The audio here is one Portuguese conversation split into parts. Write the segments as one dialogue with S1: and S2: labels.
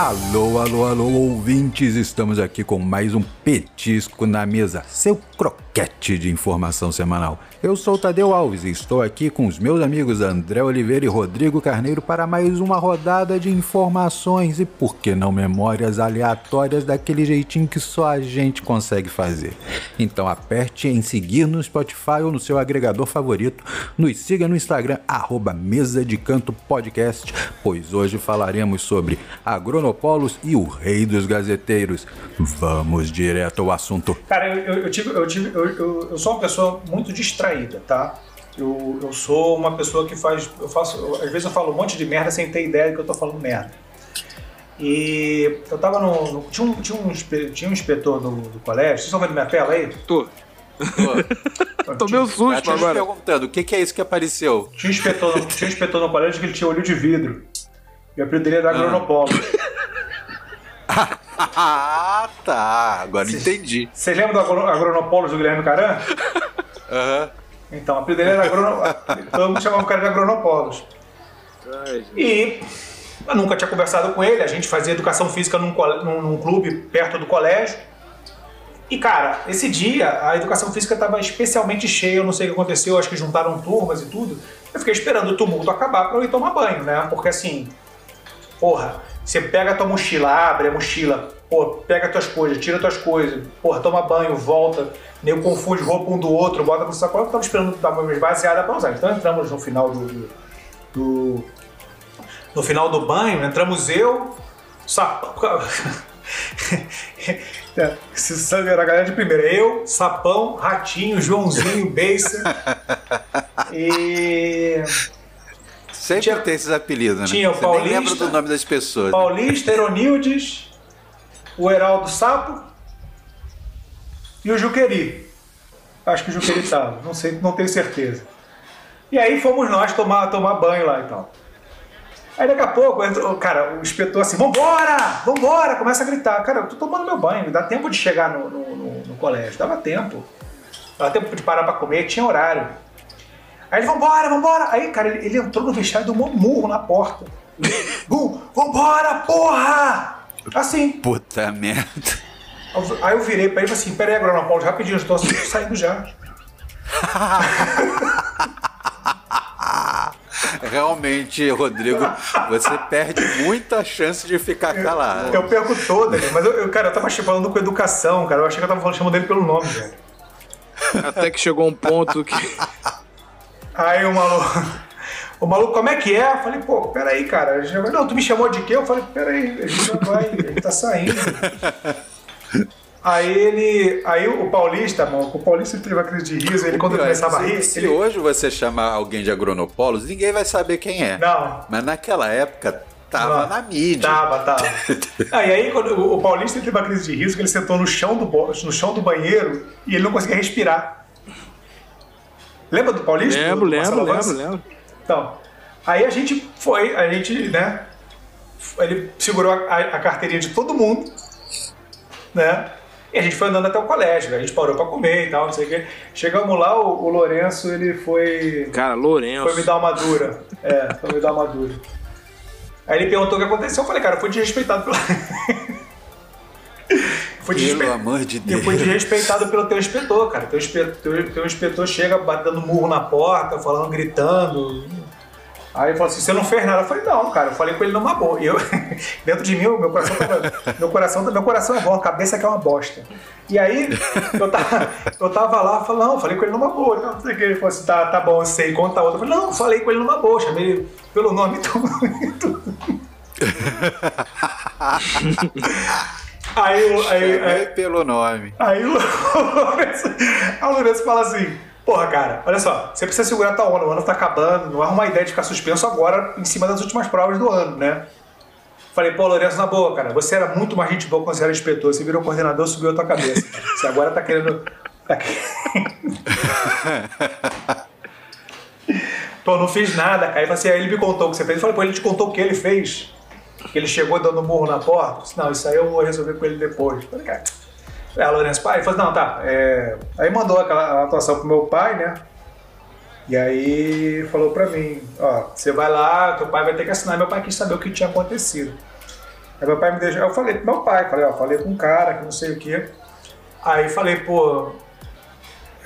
S1: Alô, alô, alô, ouvintes! Estamos aqui com mais um petisco na mesa, seu croquete de informação semanal. Eu sou Tadeu Alves e estou aqui com os meus amigos André Oliveira e Rodrigo Carneiro para mais uma rodada de informações e, por que não, memórias aleatórias daquele jeitinho que só a gente consegue fazer. Então aperte em seguir no Spotify ou no seu agregador favorito, nos siga no Instagram, arroba Mesa de Canto Podcast, pois hoje falaremos sobre agronopolos e o rei dos gazeteiros. Vamos direto ao assunto.
S2: Cara, eu, eu, eu tive, eu, tive eu, eu, sou uma pessoa muito distraída tá? Eu, eu sou uma pessoa que faz. Eu faço. Eu, às vezes eu falo um monte de merda sem ter ideia que eu tô falando merda. E eu tava no. no tinha, um, tinha, um, tinha um inspetor do, do colégio. Vocês estão vendo minha tela aí?
S3: Tô. Tô. Tomei um susto
S1: Tá
S3: agora.
S1: perguntando, o que, que é isso que apareceu?
S2: Tinha um inspetor, no- tinha um inspetor no colégio que ele tinha olho de vidro. E o apelido dele era Agronopolo.
S1: Ah, tá. Agora entendi.
S2: Vocês lembram do agro, Agronopolos do Guilherme Caran?
S1: Aham.
S2: Então, o apelido dele era Agrono... Todo mundo chamava o cara de
S3: gente.
S2: E eu nunca tinha conversado com ele. A gente fazia educação física num, num- num clube perto do colégio. E, cara, esse dia a educação física estava especialmente cheia. Eu não sei o que aconteceu. Acho que juntaram turmas e tudo. Eu fiquei esperando o tumulto acabar para eu ir tomar banho, né? Porque assim, porra, você pega a tua mochila, abre a mochila, pô, pega tuas coisas, tira tuas coisas, porra, toma banho, volta, nego confunde roupa um do outro, bota no sacola. Tava esperando dar uma esvaziada para usar. Então entramos no final do, do- do- no final do banho, entramos eu, sapão. Se sabe, era a galera de primeira. Eu, Sapão, Ratinho, Joãozinho, Beiça. e.
S1: Sempre
S2: Tinha-
S1: tem esses apelidos, né?
S2: tinha o
S1: Você nem lembra
S2: Paulista,
S1: do nome das pessoas. né?
S2: Paulista, Eronildes, o Heraldo Sapo e o Juqueri. Acho que o Juqueri tava, não sei, não tenho certeza. E aí fomos nós tomar, tomar banho lá e tal. Aí daqui a pouco, entra, o- cara, o inspetor assim, vambora, vambora, começa a gritar. Cara, eu tô tomando meu banho, dá tempo de chegar no, no- no- no colégio, dava tempo. Dava tempo de parar pra comer, tinha horário. Aí ele, vambora, vambora. Aí, cara, ele, ele entrou no vestiário e deu um murro na porta. Bum, vambora, porra! Assim.
S1: Puta merda.
S2: Aí eu virei pra ele e falei assim, pera aí, Agronopaulo, rapidinho, eu tô saindo já.
S1: Realmente, Rodrigo, você perde muita chance de ficar calado.
S2: Eu perco todas, mas eu, eu, cara, eu tava falando com educação, cara. Eu achei que eu tava falando, chamando ele pelo nome, velho.
S3: Até que chegou um ponto que.
S2: Aí o maluco. O maluco, como é que é? Eu falei, pô, peraí, cara. Ele já vai, Não, tu me chamou de quê? Eu falei, peraí, a gente já vai, ele tá saindo. Aí ele. Aí o Paulista, mano, o Paulista teve uma crise de riso, ele quando
S1: Pior,
S2: começava a rir.
S1: se
S2: ele-
S1: hoje você chamar alguém de agronopolos, ninguém vai saber quem é.
S2: Não.
S1: Mas naquela época, tava
S2: Não.
S1: na mídia.
S2: Tava, tava. Ah, e aí, quando o Paulista teve uma crise de riso, que ele sentou no chão do, bo- no chão do banheiro e ele não conseguia respirar. Lembra do Paulista?
S3: Lembro,
S2: Do
S3: lembro, lembro, lembro.
S2: Então, aí a gente foi, a gente, né? Ele segurou a, a carteirinha de todo mundo, né? E a gente foi andando até o colégio, a gente parou pra comer e tal, não sei o quê. Chegamos lá, o, o Lourenço, ele foi.
S3: Cara,
S2: Foi me
S3: Lourenço.
S2: dar uma dura. É, foi me dar uma dura. Aí ele perguntou o que aconteceu. Eu falei, cara, eu fui desrespeitado pelo. fui
S1: Pelo
S2: desrespe-
S1: amor de
S2: Eu
S1: Deus.
S2: fui desrespeitado pelo teu inspetor, cara. Teu inspetor, teu, teu inspetor chega batendo murro na porta, falando, gritando. Aí ele falou assim: você não fez nada. Eu falei, não, cara, eu falei com ele numa boa. E eu, dentro de mim, meu coração tava. Meu coração, meu coração é bom, a cabeça que é uma bosta. E aí, eu tava, eu tava lá, falei, não, falei com ele numa boa. Não sei o que. Ele falou assim: tá, tá bom, eu sei, conta outra. Eu falei, não, falei com ele numa boa, chamei ele pelo nome e tudo. Aí, aí,
S1: Chamei
S2: aí,
S1: pelo nome.
S2: Aí o Lourenço, aí o Lourenço fala assim: Porra, cara, olha só, você precisa segurar tua onda, o ano tá acabando, não arruma ideia de ficar suspenso agora em cima das últimas provas do ano, né? Falei, pô, Lourenço, na boa, cara, você era muito mais gente boa quando você era inspetor, você virou coordenador, subiu a tua cabeça. Você agora tá querendo. Tá... pô, não fiz nada, cara. Ele assim, aí ele me contou o que você fez. Eu falei, pô, ele te contou o que ele fez? Que ele chegou dando murro na porta? Eu disse, não, isso aí eu vou resolver com ele depois. Eu falei, cara. É, Lourenço, pai, ele falou, não, tá. é, Aí mandou aquela atuação pro meu pai, né? E aí falou pra mim, ó, você vai lá, teu pai vai ter que assinar. Meu pai quis saber o que tinha acontecido. Aí meu pai me deixou. Eu falei pro meu pai, falei, ó, falei com um cara que não sei o quê. Aí falei, pô,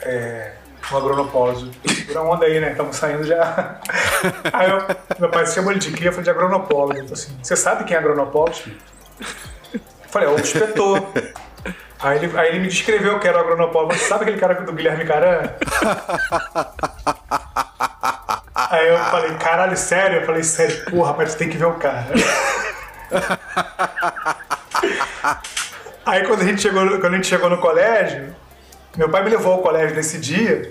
S2: é, um agronopólise. Segura a onda aí, né? Estamos saindo já. Aí eu, meu pai chamou ele de quê? Eu falei de. Ele falou assim, você sabe quem é agronopólise? Eu falei, é o inspetor. Aí ele, aí ele me descreveu que era o. Você sabe aquele cara do Guilherme Caran? Aí eu falei, caralho, sério? Eu falei, sério, porra, rapaz, tu tem que ver o cara. Aí quando a gente chegou, quando a gente chegou no colégio, meu pai me levou ao colégio nesse dia,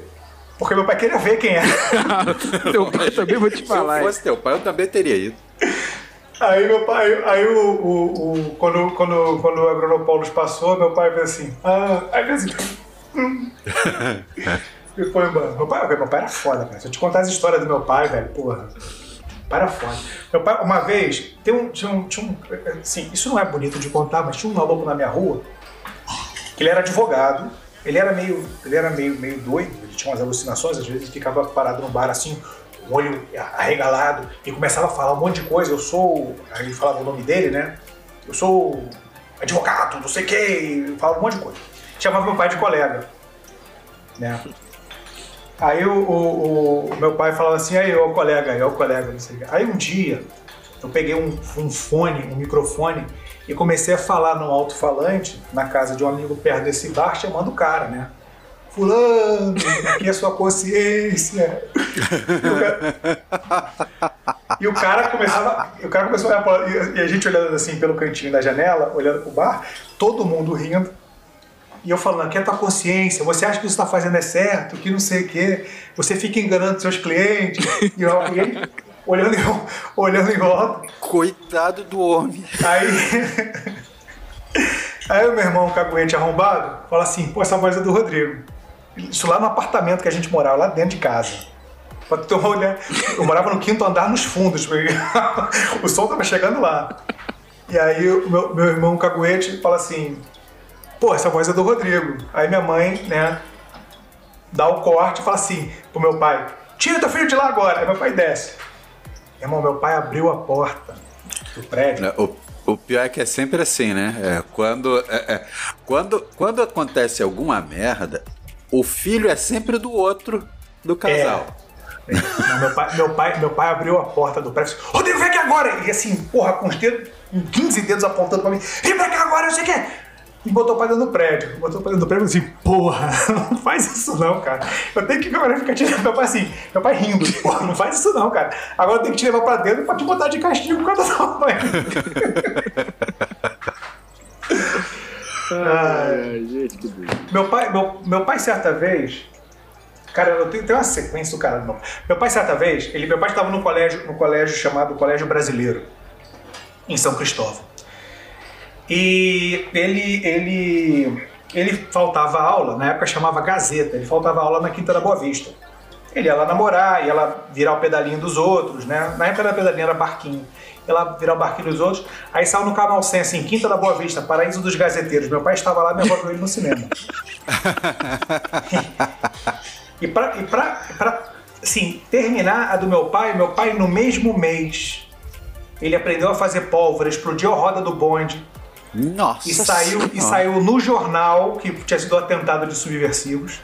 S2: porque meu pai queria ver quem era.
S3: Teu pai também vou te
S1: Se eu
S3: falar.
S1: fosse teu pai, eu também teria ido.
S2: Aí meu pai, aí o, o, o- quando, quando, quando o Agronopoulos passou, meu pai fez assim, ah, aí assim, hum. e foi embora. Meu pai, meu pai era foda, cara. Se eu te contar as histórias do meu pai, velho, porra. Era foda. Meu pai, uma vez, tem um, tinha um, tinha um. Assim, isso não é bonito de contar, mas tinha um maluco na minha rua que ele era advogado. Ele era meio, ele era meio, meio doido, ele tinha umas alucinações, às vezes ele ficava parado no bar assim, o olho arregalado, e começava a falar um monte de coisa. Eu sou. Aí ele falava o nome dele, né? Eu sou advogado, não sei o quê, falava um monte de coisa. Chamava meu pai de colega. Né? Aí o, o- o meu pai falava assim, aí, ô colega, aí, ô colega, não sei o quê. Aí um dia, eu peguei um, um fone, um microfone, e comecei a falar no alto-falante, na casa de um amigo perto desse bar, chamando o cara, né? Fulano, aqui é a sua consciência. E o cara, e o cara começava, o cara começou a olhar e a gente olhando assim pelo cantinho da janela, olhando pro bar, todo mundo rindo. E eu falando, aqui é a tua consciência, você acha que isso está fazendo é certo, que não sei o quê, você fica enganando seus clientes. E, eu, e ele olhando em, olhando em volta.
S1: Coitado do homem.
S2: Aí, aí o meu irmão, caguete arrombado, fala assim, pô, essa voz é do Rodrigo. Isso lá no apartamento que a gente morava, lá dentro de casa. Pra tu ter uma olhada, eu morava no quinto andar nos fundos, o som tava chegando lá. E aí o meu, meu irmão caguete fala assim, pô, essa voz é do Rodrigo. Aí minha mãe, né, dá o corte e fala assim pro meu pai, tira teu filho de lá agora. Aí meu pai desce. Irmão, meu pai abriu a porta do prédio.
S1: O, o pior é que é sempre assim, né? É, quando, é, é, quando, quando acontece alguma merda, o filho é sempre do outro do casal.
S2: Não, meu, pai, meu, pai, meu pai abriu a porta do prédio e Rodrigo, vem aqui agora! E assim, porra, com os dedos, com 15 dedos apontando pra mim, vem pra cá agora, não sei o quê! E botou o pai dentro do prédio. Botou o pai dentro do prédio e assim, porra, não faz isso não, cara. Eu tenho que agora ficar tirando meu pai assim, meu pai rindo, porra, não faz isso não, cara. Agora eu tenho que te levar pra dentro pra te botar de castigo por causa da mãe.
S3: Ai, gente, que doido.
S2: Meu pai, meu, meu pai certa vez. Cara, eu tenho, tem uma sequência do cara. Meu, meu pai certa vez, ele, meu pai estava no colégio, no colégio chamado Colégio Brasileiro, em São Cristóvão. E ele, ele, ele faltava aula, na época chamava Gazeta, ele faltava aula na Quinta da Boa Vista. Ele ia lá namorar, ia lá virar o pedalinho dos outros, né? Na época da pedalinho era barquinho. Ia lá virar o barquinho dos outros. Aí saiu no canal 100, assim, Quinta da Boa Vista, Paraíso dos Gazeteiros. Meu pai estava lá, minha avó viu ele no cinema. E pra, e pra, pra assim, terminar a do meu pai, meu pai no mesmo mês, ele aprendeu a fazer pólvora, explodiu a roda do bonde
S1: Nossa.
S2: e saiu, e
S1: Senhora.
S2: saiu no jornal que tinha sido atentado de subversivos.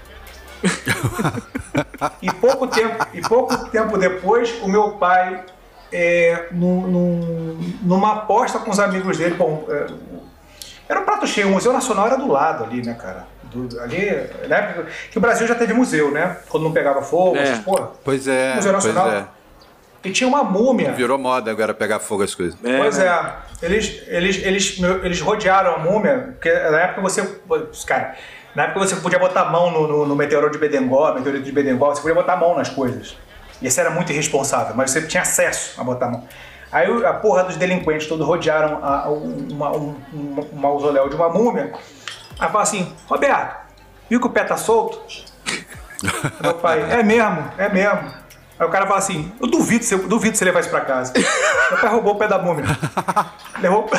S2: e, pouco tempo, e pouco tempo depois, o meu pai, é, num- num- numa aposta com os amigos dele, bom, é, era um prato cheio, o Museu Nacional era do lado ali, né, cara? Do- ali, na época que o Brasil já teve museu, né? Quando não pegava fogo,
S3: É.
S2: essas porra.
S1: Pois é,
S2: Museu
S1: pois
S2: Nacional.
S1: é.
S2: E tinha uma múmia.
S1: Virou moda agora pegar fogo as coisas.
S3: É,
S2: Pois
S3: né?
S2: é, eles, eles, eles, eles rodearam a múmia, porque na época você. Cara, na época você podia botar a mão no, no, no meteoro de Bedengol, meteorito de Bedengol, você podia botar a mão nas coisas. E isso era muito irresponsável, mas você tinha acesso a botar a mão. Aí a porra dos delinquentes todos rodearam a, a- uma- um, um, mausoléu de uma múmia. Aí fala assim: Roberto, viu que o pé tá solto? Meu pai, é mesmo, é mesmo. Aí o cara fala assim: Eu duvido, eu duvido você levar isso pra casa. Meu pai roubou o pé da múmia. Levou,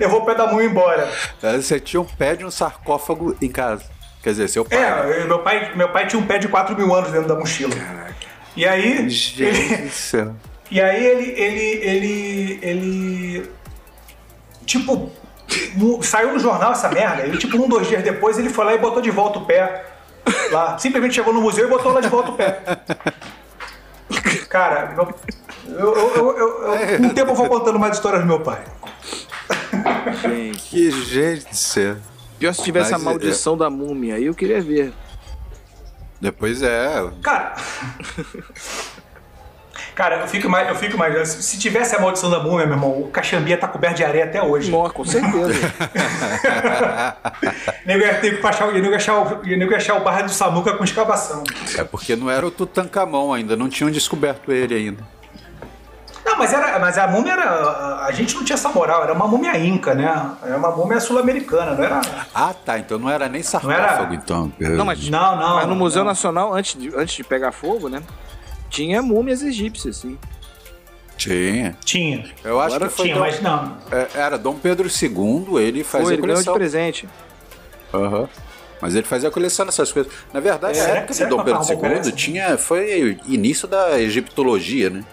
S2: levou o pé da múmia embora.
S1: Você tinha um pé de um sarcófago em casa. Quer dizer, seu pai. né?
S2: É, meu pai, meu pai tinha um pé de 4 mil anos dentro da mochila. E aí.
S1: Gente do céu.
S2: E aí ele, ele, ele, ele tipo, saiu no jornal essa merda. E, tipo, um, dois dias depois, ele foi lá e botou de volta o pé. Lá. Simplesmente chegou no museu e botou lá de volta o pé. Cara, eu, eu, eu, eu- o tempo eu vou contando mais histórias do meu pai.
S3: Gente.
S1: Que jeito de ser.
S3: Pior se tivesse
S1: Mas,
S3: a maldição da múmia, aí eu queria ver.
S1: Depois é.
S2: Cara. Cara, eu fico mais, eu fico mais. Se se tivesse a maldição da múmia, meu irmão, o Caxambia tá coberto de areia até hoje.
S3: Nossa, com certeza.
S2: Nego ia ter que achar, o- nego ia achar, o- nego achar o bairro do Samuca com escavação.
S1: É porque não era o Tutankhamon ainda, não tinham descoberto ele ainda.
S2: Não, mas, era, mas a múmia era. a- gente não tinha essa moral, era uma múmia inca, né? Era uma múmia sul-americana, não era.
S1: Ah, tá. Então não era nem
S2: era?
S1: sarcófago, então.
S3: Não, mas,
S2: Não, não.
S3: mas no Museu
S2: não.
S3: Nacional, antes de, antes de pegar fogo, né? Tinha múmias egípcias, sim.
S1: Tinha.
S2: Tinha.
S1: Eu acho
S3: Agora
S1: que foi.
S2: Tinha,
S1: Dom-
S2: mas não.
S1: é, Era Dom Pedro II, ele fazia
S3: Foi, ele ganhou de
S1: coleção.
S3: presente.
S1: Aham. Mas ele fazia coleção dessas coisas. Na verdade,
S2: É,
S1: a época de Dom Pedro II tinha, foi início da egiptologia, né?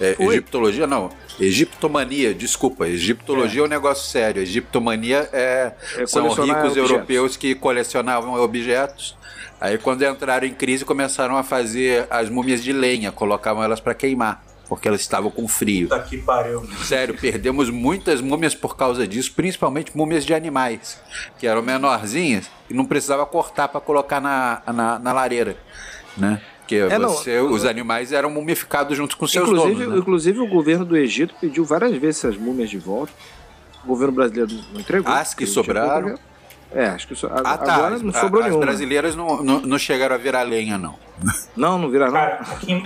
S1: É, egiptologia não, egiptomania, desculpa, egiptologia é, um negócio sério, egiptomania é,
S3: É
S1: são ricos europeus que colecionavam objetos, aí quando entraram em crise começaram a fazer as múmias de lenha, colocavam elas para queimar, porque elas estavam com frio.
S2: Puta que pariu.
S1: Sério, perdemos muitas múmias por causa disso, principalmente múmias de animais, que eram menorzinhas e não precisava cortar para colocar na, na, na lareira, né? Porque
S3: É, não,
S1: você- os animais eram mumificados junto com seus
S3: Inclusive,
S1: donos, né?
S3: inclusive, o governo do Egito pediu várias vezes essas múmias de volta. O governo brasileiro não entregou.
S1: As que
S3: não
S1: sobraram.
S3: É, acho que so...
S1: Ah, tá.
S3: agora
S1: as,
S3: não sobrou
S1: as
S3: nenhuma.
S1: brasileiras não, não, não chegaram a virar lenha, não.
S3: Não, não vira não.
S2: Cara, aqui.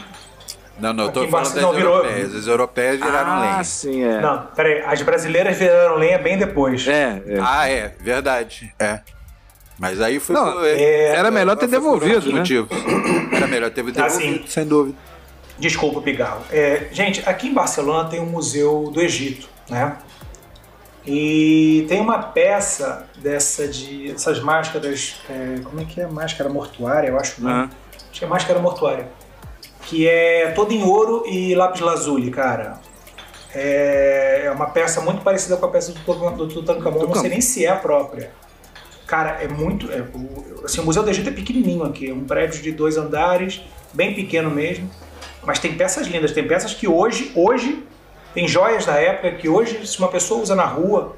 S1: Não, não, eu tô
S2: Aqui
S1: falando das
S2: não virou-
S1: europeias. As europeias viraram
S3: ah,
S1: lenha.
S3: sim, é.
S2: Não, peraí. As brasileiras viraram lenha bem depois.
S3: É, é.
S1: Ah, é, verdade. É. Mas aí foi.
S3: Não,
S1: por-
S2: é,
S3: era melhor ter devolvido, né?
S1: motivos. Era melhor ter devolvido,
S2: Assim.
S1: sem dúvida.
S2: Desculpa, Pigarro. É, gente, aqui em Barcelona tem um museu do Egito, né? E tem uma peça dessa de essas máscaras, é, como é que é? Máscara mortuária, eu acho.
S3: Aham.
S2: Acho que é máscara mortuária. Que é toda em ouro e lápis lazuli, cara. É, é uma peça muito parecida com a peça do, Tutan- do Tutankhamon, não sei nem se é a própria. Cara, é muito. é, o, assim, o Museu do Egito é pequenininho aqui, é um prédio de dois andares, bem pequeno mesmo. Mas tem peças lindas, tem peças que hoje, hoje, tem joias da época que hoje, se uma pessoa usa na rua,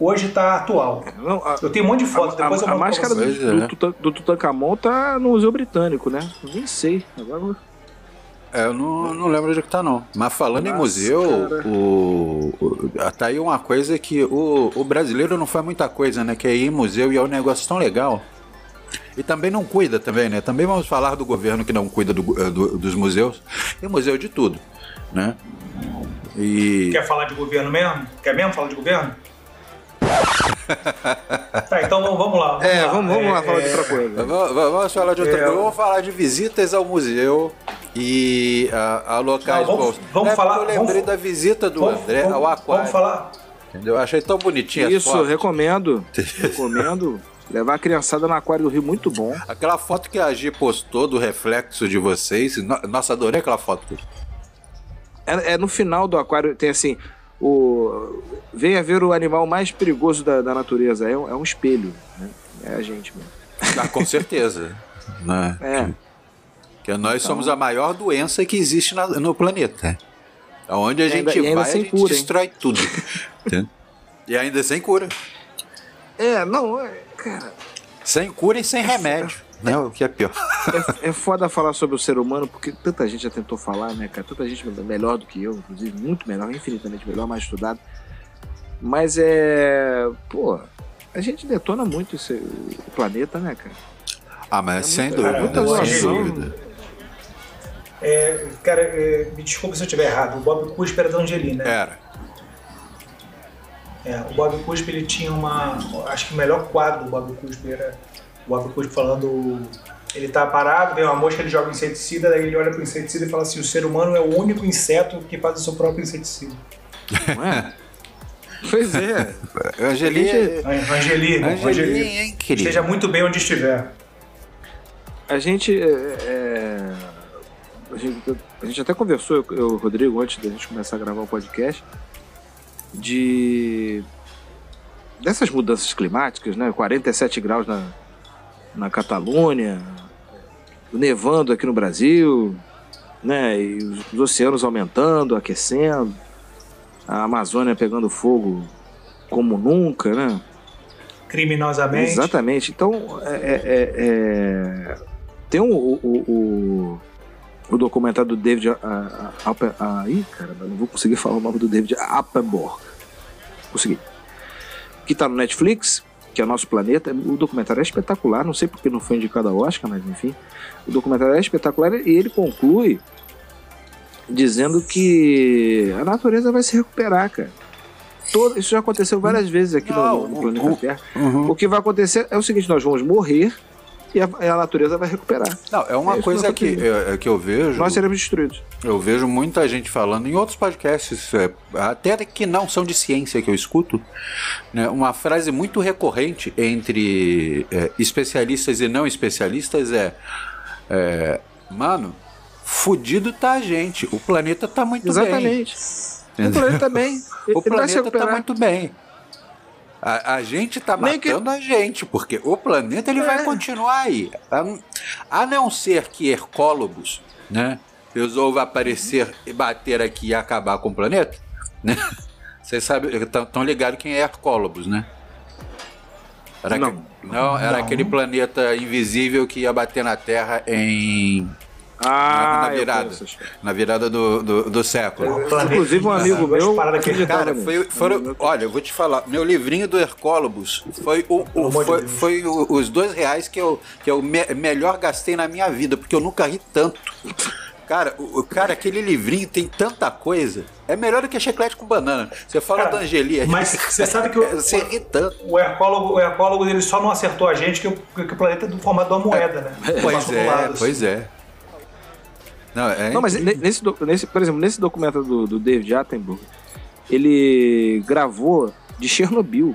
S2: hoje tá atual.
S3: Não, a,
S2: Eu tenho um monte de fotos,
S3: a-
S2: depois
S3: a-
S2: eu
S3: a
S2: mando
S3: máscara do,
S1: é.
S3: do, do Tutankhamon tá no Museu Britânico, né? Eu nem sei. Agora
S1: É, eu não, não lembro onde que tá, não. Mas falando em
S3: Nossa,
S1: museu,
S3: cara.
S1: o, o- tá aí uma coisa que o, o brasileiro não faz muita coisa, né? Que é ir em museu e é um negócio tão legal. E também não cuida também, né? Também vamos falar do governo que não cuida do- eh, do- dos museus. Tem museu de tudo, né? E...
S2: Quer falar de governo mesmo? Quer mesmo falar de governo? tá, então vamos- lá. Vamos
S3: É,
S2: lá.
S3: vamos, vamos lá
S2: É,
S3: falar de
S2: é,
S3: outra coisa.
S1: Vamos, vamos falar de outra
S2: É,
S1: coisa.
S2: eu-
S1: Vamos falar de visitas ao museu e a, a locais
S2: Não, vamos-
S1: bons.
S2: vamos
S1: É,
S2: falar-
S1: Eu lembrei
S2: vamos-
S1: da visita do
S2: Vamos,
S1: André
S2: vamos-
S1: ao aquário.
S2: Vamos falar.
S1: Entendeu? Achei tão bonitinha as
S3: Isso,
S1: fotos.
S3: recomendo. recomendo. Levar a criançada no aquário do Rio, muito bom.
S1: Aquela foto que a Gi postou do reflexo de vocês. no- Nossa, adorei aquela foto.
S3: É, é no final do aquário, tem assim, o venha ver o animal mais perigoso da, da natureza. É, um- é um espelho, né? É a gente mesmo.
S1: Ah, com certeza. né?
S3: É.
S1: Que nós somos a maior doença que existe na- no planeta. Aonde a
S3: ainda-
S1: gente
S3: ainda
S1: vai, a gente
S3: cura, hein?
S1: destrói tudo. Entendeu? e ainda sem cura.
S3: É, não, é, cara,
S1: Sem cura e sem remédio. Né? O que é pior.
S3: é, é foda falar sobre o ser humano, porque tanta gente já tentou falar, né, cara? Tanta gente melhor do que eu, inclusive, muito melhor, infinitamente melhor, mais estudado. Mas é. Pô, a gente detona muito esse, o planeta, né, cara?
S1: Ah, mas sem
S3: muita-
S1: dúvida.
S3: muita
S1: sem dúvida.
S2: É, cara, é, me desculpe se eu estiver errado. O Bob Cuspe era da Angelina. né?
S1: Era.
S2: É, o Bob Cuspe ele tinha uma. Acho que o melhor quadro do Bob Cuspe era o Bob Cuspe falando. Ele tá parado, vem uma mosca, ele joga inseticida, daí ele olha pro inseticida e fala assim: o ser humano é o único inseto que faz o seu próprio inseticida.
S3: Não é? Pois é.
S1: Angeli,
S3: Gente,
S2: An- Angeli, irmão,
S1: Angeli,
S2: Angeli.
S1: hein, querido?
S2: Esteja muito bem onde estiver.
S3: A gente. é, é, a gente, a gente até conversou, eu, eu Rodrigo, antes da gente começar a gravar o podcast, de dessas mudanças climáticas, né? 47 graus na, na Catalunha, nevando aqui no Brasil, né? E os, os oceanos aumentando, aquecendo, a Amazônia pegando fogo como nunca, né?
S2: Criminosamente.
S3: Exatamente. Então, é, é, é, é tem um, o, o, o, o, documentário do David. A, a, a, a, ih, caramba, não vou conseguir falar o nome do David Appenborg. Consegui. Que tá no Netflix, que é Nosso Planeta. O documentário é espetacular, não sei porque não foi indicado ao Oscar, mas enfim. O documentário é espetacular e ele conclui dizendo que a natureza vai se recuperar, cara. Todo, isso já aconteceu várias vezes aqui no, no, planeta Terra. Uhum. O que vai acontecer é o seguinte: nós vamos morrer e a, a natureza vai recuperar.
S1: Não, é uma é coisa que, eu, é, que eu vejo.
S3: Nós seremos destruídos.
S1: Eu vejo muita gente falando em outros podcasts, é, até que não são de ciência que eu escuto, né, uma frase muito recorrente entre é, especialistas e não especialistas é, é mano, fudido tá a gente. O planeta tá muito
S3: Exatamente.
S1: bem.
S3: Exatamente. O planeta bem.
S1: o planeta tá muito bem. A, a gente tá Nem matando que... a gente, porque o planeta ele é. vai continuar aí. A, a, não ser que Hercólogos, né, resolva aparecer e bater aqui e acabar com o planeta, né? Vocês sabem, estão ligados quem é Hercólogos, né? Era não. Que, não, era não. aquele planeta invisível que ia bater na Terra em
S3: ah,
S1: na, na virada. Na virada do, do, do século.
S3: Inclusive, um amigo meu.
S1: Cara, foi, foram, olha, eu vou te falar. Meu livrinho do Hercólogos foi, o, o foi, foi o, os dois reais que eu, que eu me, melhor gastei na minha vida, porque eu nunca ri tanto. Cara, o, cara, aquele livrinho tem tanta coisa. É melhor do que chiclete com banana. Você fala cara, da Angeli.
S2: Mas você sabe que o,
S1: você ri tanto.
S2: O hercólogo, o hercólogo ele só não acertou a gente que o, que o planeta é do formato de uma moeda, né?
S1: Pois é, lado, pois assim. é.
S3: Não, é não mas nesse, nesse, por exemplo, nesse documento do, do David Attenborough, ele gravou de Chernobyl.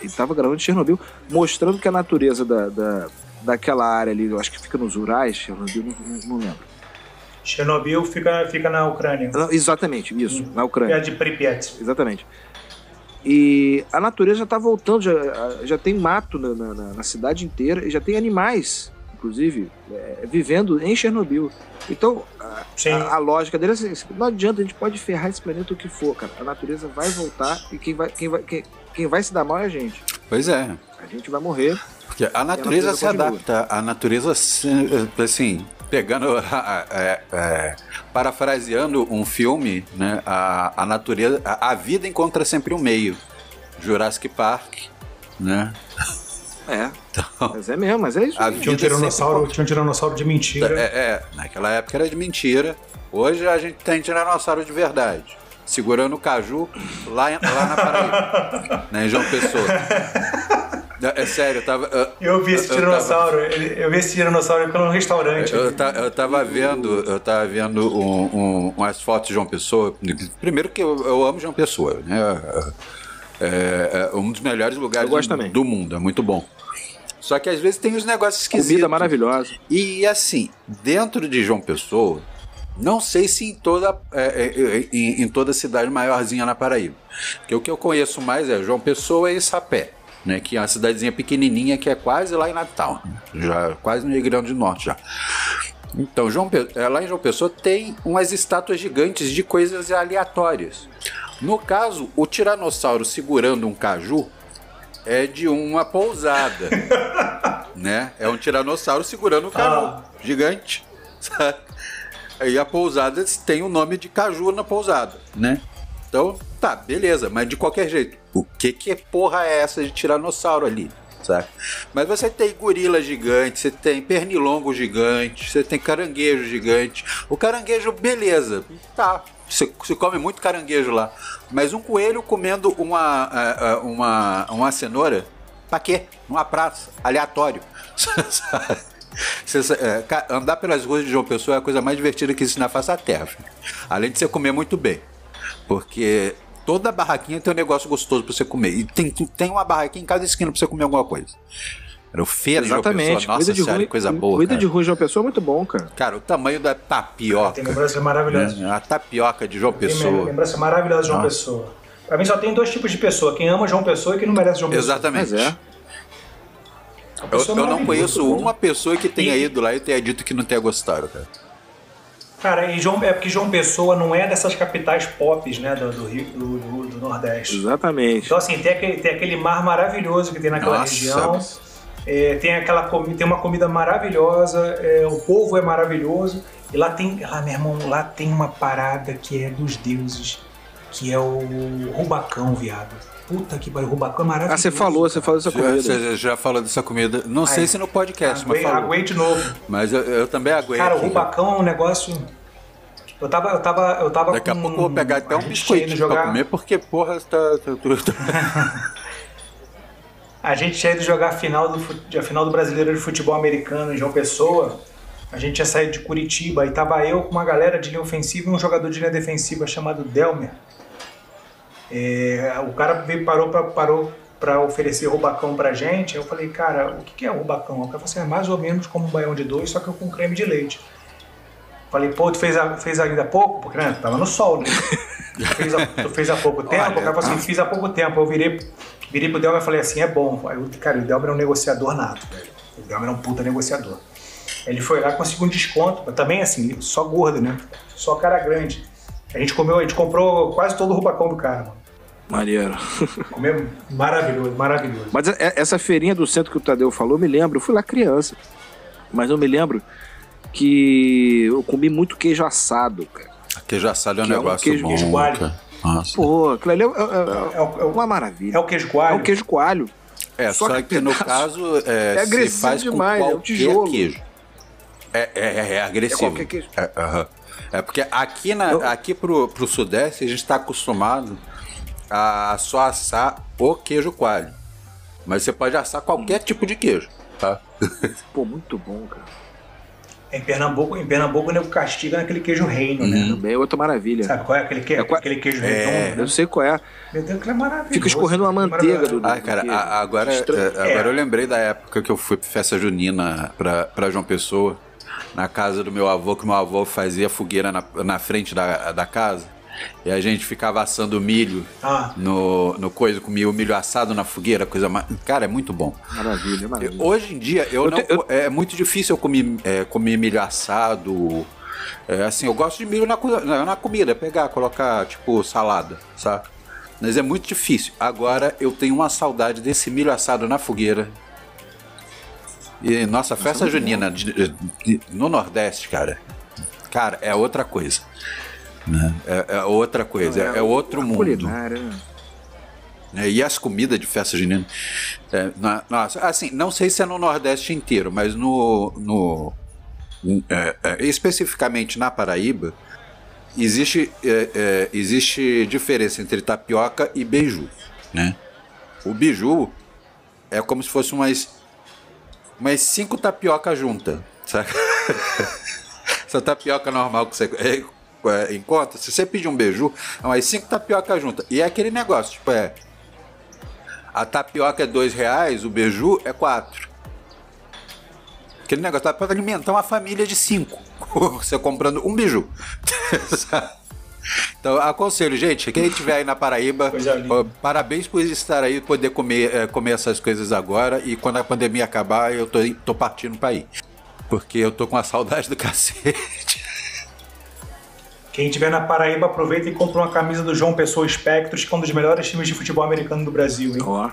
S3: Ele estava gravando de Chernobyl, mostrando que a natureza da, da, daquela área ali, eu acho que fica nos Urais, Chernobyl, não, não lembro.
S2: Chernobyl fica, fica na Ucrânia.
S3: Exatamente, isso, hum. na Ucrânia.
S2: É de Pripyat.
S3: Exatamente. E a natureza já está voltando, já, já tem mato na, na, na, cidade inteira, e já tem animais, inclusive, é, vivendo em Chernobyl. Então, a, a, a, lógica dele é assim, não adianta, a gente pode ferrar esse planeta o que for, cara. A natureza vai voltar e quem vai, quem vai, quem, quem vai se dar mal é a gente.
S1: Pois é.
S3: A gente vai morrer.
S1: Porque a natureza, a natureza se adapta. A natureza, assim, pegando, é, é, parafraseando um filme, né? A, a natureza, a, a vida encontra sempre um meio. Jurassic Park, né?
S3: É. Então, mas é mesmo, mas é isso.
S2: Tinha um, tiranossauro, tinha um tiranossauro de mentira.
S1: É, é, naquela época era de mentira. Hoje a gente tem tiranossauro de verdade. Segurando o caju lá, lá na Paraíba. né, em João Pessoa. É, é sério, eu tava.
S2: Eu, eu vi esse tiranossauro, eu, tava, eu vi esse tiranossauro pelo restaurante.
S1: Eu, eu, eu tava vendo, eu tava vendo um, um, umas fotos de João Pessoa. Primeiro que eu, eu amo João Pessoa, né? É, é um dos melhores lugares do, do mundo, é muito bom. Só que às vezes tem os negócios esquisitos.
S3: Comida maravilhosa.
S1: E assim, dentro de João Pessoa, não sei se em toda, é, é, é, em, em, toda cidade maiorzinha na Paraíba. Porque o que eu conheço mais é João Pessoa e Sapé. Né, que é uma cidadezinha pequenininha que é quase lá em Natal, já quase no Rio Grande do Norte já. Então, João, é, lá em João Pessoa tem umas estátuas gigantes de coisas aleatórias. No caso, o tiranossauro segurando um caju é de uma pousada, né? É um tiranossauro segurando um caju ah. gigante, sabe? Aí a pousada tem o nome de caju na pousada, né? Então, tá, beleza, mas de qualquer jeito, o que que porra é essa de tiranossauro ali? Sabe? Mas você tem gorila gigante, você tem pernilongo gigante, você tem caranguejo gigante. O caranguejo, beleza, tá, se, come muito caranguejo lá. Mas um coelho comendo uma, é, é, uma, uma cenoura, pra quê? Numa praça, aleatório. É, andar pelas ruas de João Pessoa é a coisa mais divertida que existe na face da terra. Além de você comer muito bem. Porque toda barraquinha tem um negócio gostoso pra você comer. E tem, tem uma barraquinha em cada esquina pra você comer alguma coisa. Era o feira
S3: Exatamente.
S1: de João Pessoa. Nossa
S3: de
S1: senhora, coisa boa.
S3: Cuida
S1: cara.
S3: de rua de João Pessoa é muito bom, cara.
S1: Cara, o tamanho da tapioca.
S2: Tem lembrança maravilhosa.
S1: Né? A tapioca de João Pessoa.
S2: Tem lembrança maravilhosa de João Nossa. Pessoa. Pra mim só tem dois tipos de pessoa: quem ama João Pessoa e quem não merece João Pessoa.
S1: Exatamente.
S3: Mas é.
S1: Eu, eu não conheço
S2: bom.
S1: uma pessoa que tenha
S2: E-
S1: ido lá e tenha dito que não tenha gostado, cara.
S2: Cara, e João, é porque João Pessoa não é dessas capitais pop, né, do, do Rio, do, do- do Nordeste.
S3: Exatamente.
S2: Então, assim, tem aquele, tem aquele mar maravilhoso que tem naquela
S1: Nossa,
S2: região.
S1: mas-
S2: É, tem aquela tem uma comida maravilhosa, é, o povo é maravilhoso. E lá tem, lá, meu irmão, lá tem uma parada que é dos deuses, que é o rubacão, viado. Puta que pariu, o rubacão é maravilhoso.
S3: Ah, você falou, você falou dessa
S1: Já,
S3: comida.
S1: você já falou dessa comida. Não sei se no podcast, mas
S2: Aguei,
S1: falou.
S2: aguei de novo.
S1: Mas eu, eu também aguei.
S2: Cara, o rubacão é um negócio. Eu tava, eu tava, eu tava
S1: Daqui a
S2: com-
S1: pouco eu vou pegar até
S2: a
S1: um biscoito pra
S2: jogar,
S1: comer, porque, porra, tá.
S2: A gente tinha ido jogar a final do, a final do Brasileiro de Futebol Americano em João Pessoa. A gente tinha saído de Curitiba e tava eu com uma galera de linha ofensiva e um jogador de linha defensiva chamado Delmer. É, o cara veio, parou pra, parou pra oferecer rubacão pra gente. Aí eu falei, cara, o que que é rubacão? O cara falou assim, é mais ou menos como um baião de dois, só que com creme de leite. Falei, pô, tu fez, a- fez ainda há pouco? Porque né, tava no sol, né? Tu fez, a- tu fez há pouco tempo?
S1: Olha,
S2: o cara falou assim, fiz há pouco tempo. Eu virei, virei pro Delmer e falei assim, é bom. Aí, eu- cara, o Delmer é um negociador nato, velho. O Delmer é um puta negociador. Ele foi lá e conseguiu um desconto, mas também assim, só gordo, né? Só cara grande. A gente comeu, a gente comprou quase todo o rubacão do cara, mano.
S3: Maneiro.
S2: Comeu maravilhoso, maravilhoso.
S3: Mas é- essa feirinha do centro que o Tadeu falou, eu me lembro, eu fui lá criança. Mas eu me lembro que eu comi muito queijo assado, cara.
S1: Queijo assado é um
S3: Que é um
S1: negócio
S3: queijo-
S1: bom.
S2: queijo coalho.
S1: cara. Nossa.
S3: Pô, aquilo ali é, é- é-
S2: É o, é o-
S3: uma maravilha.
S2: é o queijo coalho.
S3: É um queijo coalho.
S1: É,
S3: Só
S1: só,
S3: que
S1: que, no caso é,
S3: É agressivo
S1: se faz
S3: demais, é
S1: com
S3: um
S1: qualquer
S3: tijolo.
S1: queijo. É, é, é agressivo.
S3: É qualquer queijo.
S1: É, aham. É porque aqui, na,
S3: Eu-
S1: aqui pro, pro Sudeste a gente está acostumado a só assar o queijo coalho. Mas você pode assar qualquer tipo de queijo. Tá?
S3: Pô, muito bom, cara.
S2: Em Pernambuco, em Pernambuco o nego castiga naquele queijo reino, né?
S3: Também é outra maravilha.
S2: Sabe qual é aquele, que,
S3: É qua-
S2: aquele queijo
S1: É.
S2: redondo?
S3: Eu sei qual é.
S2: Meu Deus, aquilo é maravilhoso.
S3: Fica escorrendo uma
S2: cara,
S3: manteiga do-
S1: Ah, cara,
S3: queijo.
S1: a- agora, é, agora
S2: É.
S1: eu lembrei da época que eu fui pra festa junina pra, pra João Pessoa, na casa do meu avô, que meu avô fazia fogueira na, na frente da, da casa. E a gente ficava assando milho
S2: Ah.
S1: no, no coisa, comia o milho assado na fogueira, coisa mais. Cara, é muito bom.
S3: Maravilha, maravilha.
S1: Hoje em dia, eu,
S3: Eu
S1: não,
S3: te- eu-
S1: é muito difícil eu comer, é, comer milho assado. É, assim, eu gosto de milho na, na comida, pegar, colocar, tipo, salada, sabe? Mas é muito difícil. Agora eu tenho uma saudade desse milho assado na fogueira. E nossa, festa junina de- de- no Nordeste, cara. Cara, é outra coisa. Né? É, é outra coisa, é, é outro mundo.
S3: Culinária?
S1: É, e as comidas de festa junina. É, na- nossa, assim, não sei se é no Nordeste inteiro, mas no. no é, é, especificamente na Paraíba, existe, é, é, existe diferença entre tapioca e beiju. Né? O beiju é como se fosse umas, umas cinco tapioca juntas. Saca? Essa tapioca normal que você é, é, encontra, se você pedir um beiju, é umas cinco tapioca juntas. E é aquele negócio, tipo, é. A tapioca é dois reais, o beiju é quatro. Aquele negócio para alimentar uma família de cinco. Você comprando um beiju. então, aconselho, gente, quem estiver aí na Paraíba, ó, parabéns por estar aí, poder comer, eh, comer essas coisas agora. E quando a pandemia acabar, eu tô, tô partindo para ir. Porque eu tô com a saudade do cacete.
S2: Quem estiver na Paraíba, aproveita e compra uma camisa do João Pessoa Espectros, que é um dos melhores times de futebol americano do Brasil, hein?
S3: Ó.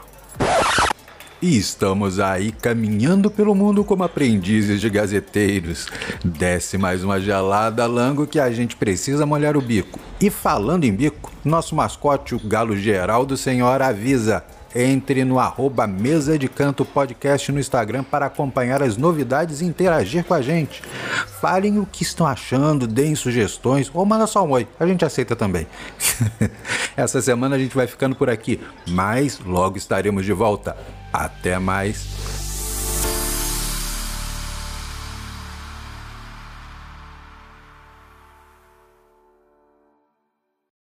S1: E estamos aí caminhando pelo mundo como aprendizes de gazeteiros. Desce mais uma gelada, Lango, que a gente precisa molhar o bico. E falando em bico, nosso mascote, o Galo Geraldo Senhor, avisa. Entre no arroba Mesa de Canto Podcast no Instagram para acompanhar as novidades e interagir com a gente. Falem o que estão achando, deem sugestões ou manda só um oi, a gente aceita também. Essa semana a gente vai ficando por aqui, mas logo estaremos de volta. Até mais.